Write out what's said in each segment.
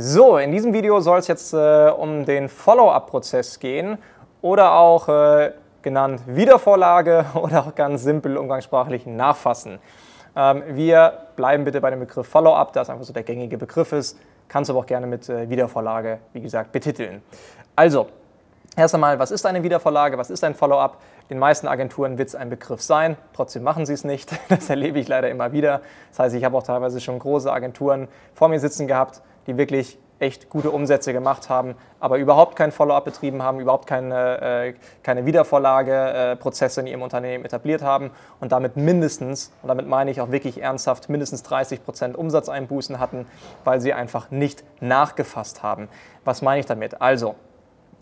So, in diesem Video soll es jetzt äh, um den Follow-up-Prozess gehen oder auch äh, genannt Wiedervorlage oder auch ganz simpel umgangssprachlich Nachfassen. Ähm, wir bleiben bitte bei dem Begriff Follow-up, da es einfach so der gängige Begriff ist. Kannst du aber auch gerne mit äh, Wiedervorlage, wie gesagt, betiteln. Also, erst einmal, was ist eine Wiedervorlage, was ist ein Follow-up? Den meisten Agenturen wird es ein Begriff sein, trotzdem machen sie es nicht. Das erlebe ich leider immer wieder. Das heißt, ich habe auch teilweise schon große Agenturen vor mir sitzen gehabt, die wirklich echt gute Umsätze gemacht haben, aber überhaupt kein Follow-up betrieben haben, überhaupt keine, äh, keine Wiedervorlageprozesse äh, in ihrem Unternehmen etabliert haben und damit mindestens, und damit meine ich auch wirklich ernsthaft, mindestens 30 Prozent Umsatzeinbußen hatten, weil sie einfach nicht nachgefasst haben. Was meine ich damit? Also,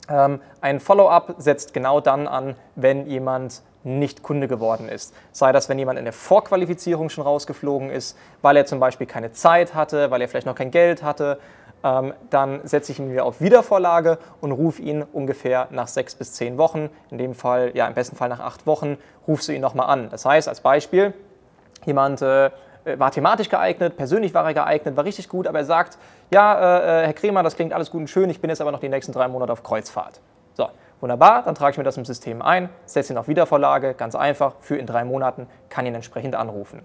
ähm, ein Follow-up setzt genau dann an, wenn jemand nicht Kunde geworden ist. Sei das, wenn jemand in der Vorqualifizierung schon rausgeflogen ist, weil er zum Beispiel keine Zeit hatte, weil er vielleicht noch kein Geld hatte, ähm, dann setze ich ihn wieder auf Wiedervorlage und rufe ihn ungefähr nach sechs bis zehn Wochen, in dem Fall, ja, im besten Fall nach acht Wochen, rufst du ihn nochmal an. Das heißt, als Beispiel, jemand äh, war thematisch geeignet, persönlich war er geeignet, war richtig gut, aber er sagt, ja, äh, äh Herr Kremer, das klingt alles gut und schön, ich bin jetzt aber noch die nächsten drei Monate auf Kreuzfahrt. So, Wunderbar, dann trage ich mir das im System ein, setze ihn auf Wiedervorlage, ganz einfach, für in drei Monaten, kann ihn entsprechend anrufen.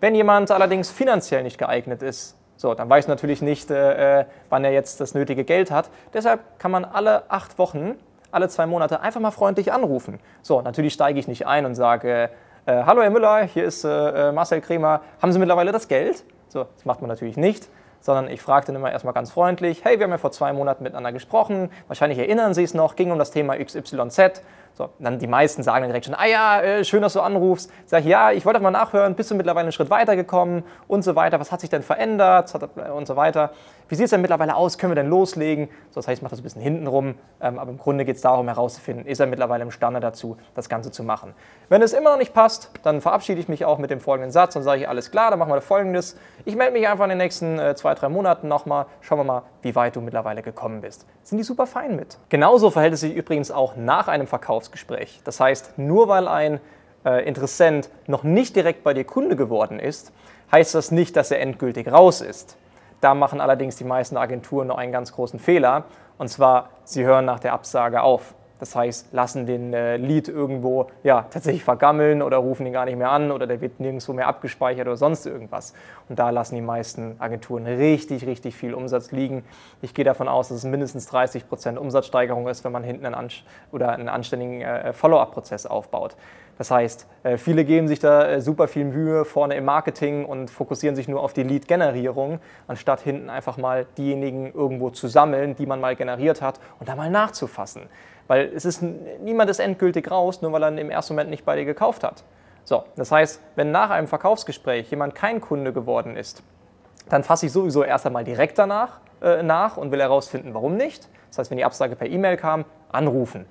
Wenn jemand allerdings finanziell nicht geeignet ist, so, dann weiß natürlich nicht, äh, äh, wann er jetzt das nötige Geld hat. Deshalb kann man alle acht Wochen, alle zwei Monate einfach mal freundlich anrufen. So, natürlich steige ich nicht ein und sage, äh, hallo Herr Müller, hier ist äh, äh Marcel Kremer, haben Sie mittlerweile das Geld? So, das macht man natürlich nicht sondern ich frage dann immer erstmal ganz freundlich, hey, wir haben ja vor zwei Monaten miteinander gesprochen, wahrscheinlich erinnern Sie es noch, ging um das Thema XYZ. So, dann die meisten sagen dann direkt schon, ah ja, äh, schön, dass du anrufst. Sag ich, ja, ich wollte mal nachhören, bist du mittlerweile einen Schritt weitergekommen und so weiter, was hat sich denn verändert und so weiter. Wie sieht es denn mittlerweile aus, können wir denn loslegen? So, das heißt, ich mache das ein bisschen hintenrum, ähm, aber im Grunde geht es darum herauszufinden, ist er mittlerweile imstande dazu, das Ganze zu machen. Wenn es immer noch nicht passt, dann verabschiede ich mich auch mit dem folgenden Satz und sage ich, alles klar, dann machen wir folgendes. Ich melde mich einfach in den nächsten äh, zwei, drei Monaten nochmal, schauen wir mal, wie weit du mittlerweile gekommen bist. Sind die super fein mit. Genauso verhält es sich übrigens auch nach einem Verkaufs Verkaufsgespräch. Das heißt, nur weil ein äh, Interessent noch nicht direkt bei dir Kunde geworden ist, heißt das nicht, dass er endgültig raus ist. Da machen allerdings die meisten Agenturen noch einen ganz großen Fehler, und zwar, sie hören nach der Absage auf. Das heißt, lassen den äh, Lead irgendwo ja, tatsächlich vergammeln oder rufen ihn gar nicht mehr an oder der wird nirgendwo mehr abgespeichert oder sonst irgendwas. Und da lassen die meisten Agenturen richtig, richtig viel Umsatz liegen. Ich gehe davon aus, dass es mindestens 30 Prozent Umsatzsteigerung ist, wenn man hinten einen, oder einen anständigen äh, Follow-up-Prozess aufbaut. Das heißt, äh, viele geben sich da äh, super viel Mühe vorne im Marketing und fokussieren sich nur auf die Lead-Generierung, anstatt hinten einfach mal diejenigen irgendwo zu sammeln, die man mal generiert hat und da mal nachzufassen. Weil es ist, niemand ist endgültig raus, nur weil er im ersten Moment nicht bei dir gekauft hat. So, das heißt, wenn nach einem Verkaufsgespräch jemand kein Kunde geworden ist, dann fasse ich sowieso erst einmal direkt danach äh, nach und will herausfinden, warum nicht. Das heißt, wenn die Absage per E-Mail kam, anrufen,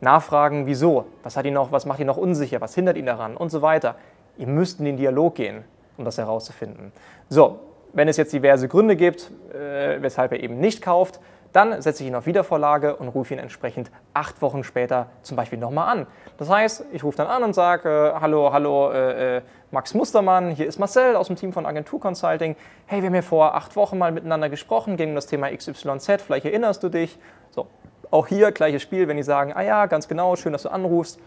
nachfragen, wieso, was hat ihn noch, was macht ihn noch unsicher, was hindert ihn daran und so weiter. Ihr müsst in den Dialog gehen, um das herauszufinden. So, wenn es jetzt diverse Gründe gibt, äh, weshalb er eben nicht kauft, dann setze ich ihn auf Wiedervorlage und rufe ihn entsprechend acht Wochen später zum Beispiel nochmal an. Das heißt, ich rufe dann an und sage, äh, hallo, hallo, äh, äh, Max Mustermann, hier ist Marcel aus dem Team von Agentur Consulting. Hey, wir haben ja vor acht Wochen mal miteinander gesprochen, ging um das Thema XYZ, vielleicht erinnerst du dich. So, auch hier gleiches Spiel, wenn die sagen, ah ja, ganz genau, schön, dass du anrufst.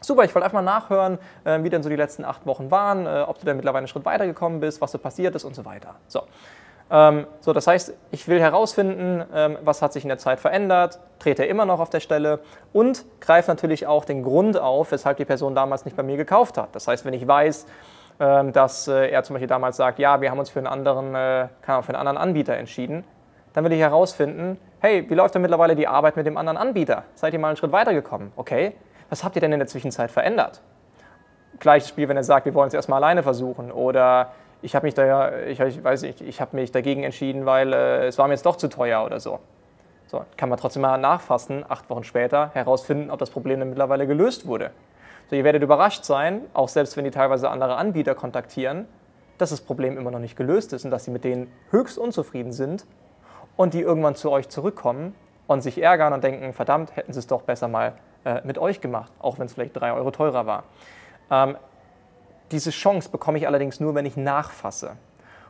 Super, ich wollte einfach mal nachhören, äh, wie denn so die letzten acht Wochen waren, äh, ob du denn mittlerweile einen Schritt weitergekommen bist, was so passiert ist und so weiter. So. Ähm, so, das heißt, ich will herausfinden, ähm, was hat sich in der Zeit verändert, trete immer noch auf der Stelle und greife natürlich auch den Grund auf, weshalb die Person damals nicht bei mir gekauft hat. Das heißt, wenn ich weiß, ähm, dass äh, er zum Beispiel damals sagt, ja, wir haben uns für einen anderen, äh, für einen anderen Anbieter entschieden, dann will ich herausfinden, hey, wie läuft denn mittlerweile die Arbeit mit dem anderen Anbieter? Seid ihr mal einen Schritt weitergekommen? Okay, was habt ihr denn in der Zwischenzeit verändert? Gleiches Spiel, wenn er sagt, wir wollen es erstmal alleine versuchen oder ich habe mich da ich, ich ich habe mich dagegen entschieden, weil äh, es war mir jetzt doch zu teuer oder so. So, kann man trotzdem mal nachfassen, acht Wochen später, herausfinden, ob das Problem dann mittlerweile gelöst wurde. So, ihr werdet überrascht sein, auch selbst wenn die teilweise andere Anbieter kontaktieren, dass das Problem immer noch nicht gelöst ist und dass sie mit denen höchst unzufrieden sind und die irgendwann zu euch zurückkommen und sich ärgern und denken, verdammt, hätten sie es doch besser mal äh, mit euch gemacht, auch wenn es vielleicht drei Euro teurer war. Ähm, diese Chance bekomme ich allerdings nur, wenn ich nachfasse.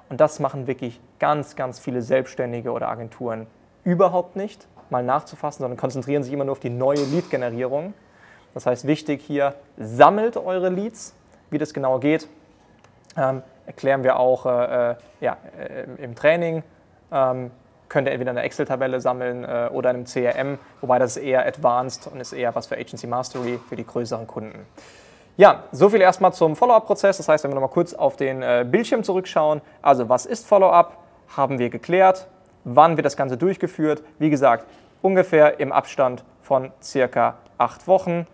Und das machen wirklich ganz, ganz viele Selbstständige oder Agenturen überhaupt nicht, mal nachzufassen, sondern konzentrieren sich immer nur auf die neue Lead-Generierung. Das heißt, wichtig hier, sammelt eure Leads. Wie das genau geht, ähm, erklären wir auch äh, äh äh, im Training. Ähm, könnt ihr entweder eine Excel-Tabelle sammeln äh, oder in einem CRM, wobei das ist eher advanced und ist eher was für Agency Mastery für die größeren Kunden. Ja, so viel erstmal zum Follow-up-Prozess. Das heißt, wenn wir nochmal kurz auf den äh, Bildschirm zurückschauen, also was ist Follow-up, haben wir geklärt. Wann wird das Ganze durchgeführt? Wie gesagt, ungefähr im Abstand von circa acht Wochen.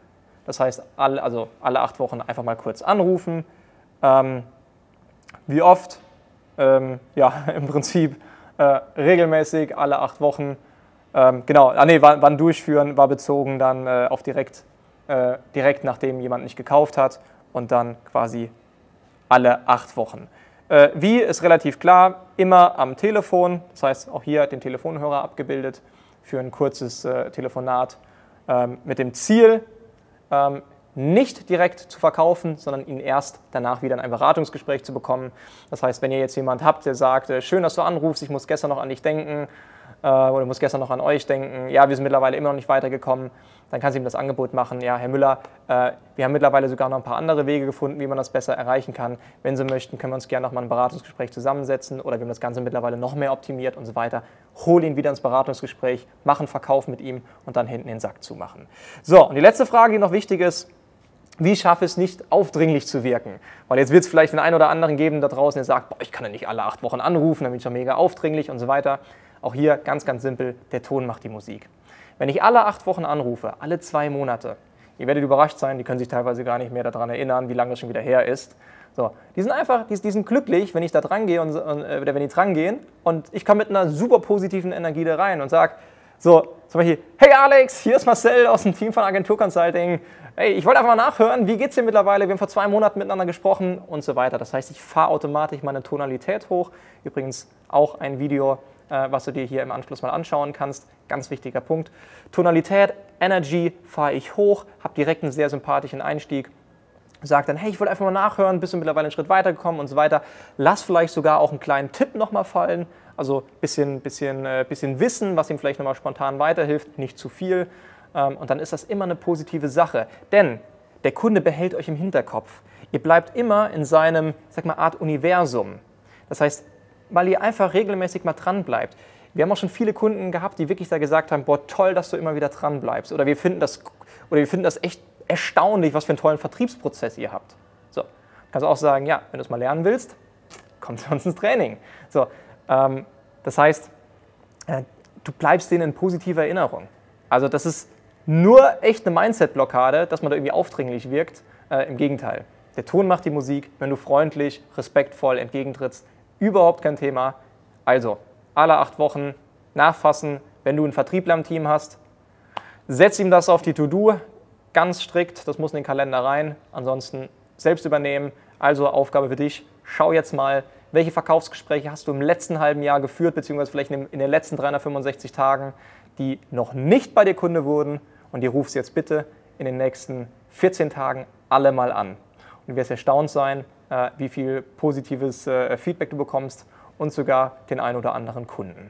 Das heißt, alle, also alle acht Wochen einfach mal kurz anrufen. Ähm, wie oft? Ähm, ja, im Prinzip äh, regelmäßig, alle acht Wochen. Ähm, genau, ah, nee, wann, wann, durchführen war bezogen dann äh, auf direkt äh, direkt nachdem jemand nicht gekauft hat und dann quasi alle acht Wochen. Äh, wie ist relativ klar, immer am Telefon, das heißt auch hier den Telefonhörer abgebildet für ein kurzes äh, Telefonat ähm, mit dem Ziel, ähm, nicht direkt zu verkaufen, sondern ihn erst danach wieder in ein Beratungsgespräch zu bekommen. Das heißt, wenn ihr jetzt jemand habt, der sagt, äh, schön, dass du anrufst, ich muss gestern noch an dich denken, äh, oder muss gestern noch an euch denken, ja, wir sind mittlerweile immer noch nicht weitergekommen, dann kannst du ihm das Angebot machen, ja, Herr Müller, äh, wir haben mittlerweile sogar noch ein paar andere Wege gefunden, wie man das besser erreichen kann. Wenn Sie möchten, können wir uns gerne noch mal ein Beratungsgespräch zusammensetzen oder wir haben das Ganze mittlerweile noch mehr optimiert und so weiter. Hol ihn wieder ins Beratungsgespräch, mach einen Verkauf mit ihm und dann hinten den Sack zumachen. So, und die letzte Frage, die noch wichtig ist, wie schaffe ich es nicht, aufdringlich zu wirken? Weil jetzt wird es vielleicht den einen oder anderen geben da draußen, der sagt, boah, ich kann ja nicht alle acht Wochen anrufen, dann bin ich ja mega aufdringlich und so weiter. Auch hier ganz, ganz simpel, der Ton macht die Musik. Wenn ich alle acht Wochen anrufe, alle zwei Monate, ihr werdet überrascht sein, die können sich teilweise gar nicht mehr daran erinnern, wie lange das schon wieder her ist. So, die sind einfach, die, die sind glücklich, wenn ich da dran gehe und, und äh, wenn die dran gehen und ich komme mit einer super positiven Energie da rein und sage, so, zum Beispiel, hey Alex, hier ist Marcel aus dem Team von Agentur Consulting. Hey, ich wollte einfach mal nachhören, wie geht's dir mittlerweile? Wir haben vor zwei Monaten miteinander gesprochen und so weiter. Das heißt, ich fahre automatisch meine Tonalität hoch. Übrigens auch ein Video was du dir hier im Anschluss mal anschauen kannst. Ganz wichtiger Punkt. Tonalität, Energy fahre ich hoch, habe direkt einen sehr sympathischen Einstieg. Sag dann, hey, ich wollte einfach mal nachhören, bist du mittlerweile einen Schritt weitergekommen und so weiter. Lass vielleicht sogar auch einen kleinen Tipp nochmal fallen, also ein bisschen, bisschen, äh, bisschen Wissen, was ihm vielleicht nochmal spontan weiterhilft, nicht zu viel. Ähm, und dann ist das immer eine positive Sache. Denn der Kunde behält euch im Hinterkopf. Ihr bleibt immer in seinem, sag mal, Art Universum. Das heißt, weil ihr einfach regelmäßig mal dran bleibt. Wir haben auch schon viele Kunden gehabt, die wirklich da gesagt haben, boah, toll, dass du immer wieder dran bleibst. Oder wir finden das, oder wir finden das echt erstaunlich, was für einen tollen Vertriebsprozess ihr habt. So, kannst auch sagen, ja, wenn du es mal lernen willst, komm zu uns ins Training. So, ähm, das heißt, äh, du bleibst denen in positiver Erinnerung. Also das ist nur echt eine Mindset-Blockade, dass man da irgendwie aufdringlich wirkt. Äh, Im Gegenteil. Der Ton macht die Musik. Wenn du freundlich, respektvoll entgegentrittst, überhaupt kein Thema. Also, alle acht Wochen nachfassen, wenn du einen Vertriebler im Team hast. Setz ihm das auf die To-Do, ganz strikt, das muss in den Kalender rein. Ansonsten selbst übernehmen. Also Aufgabe für dich, schau jetzt mal, welche Verkaufsgespräche hast du im letzten halben Jahr geführt, beziehungsweise vielleicht in den letzten 365 Tagen, die noch nicht bei dir Kunde wurden und die rufst jetzt bitte in den nächsten 14 Tagen alle mal an. Und du wirst erstaunt sein, wie viel positives äh, Feedback du bekommst und sogar den ein oder anderen Kunden.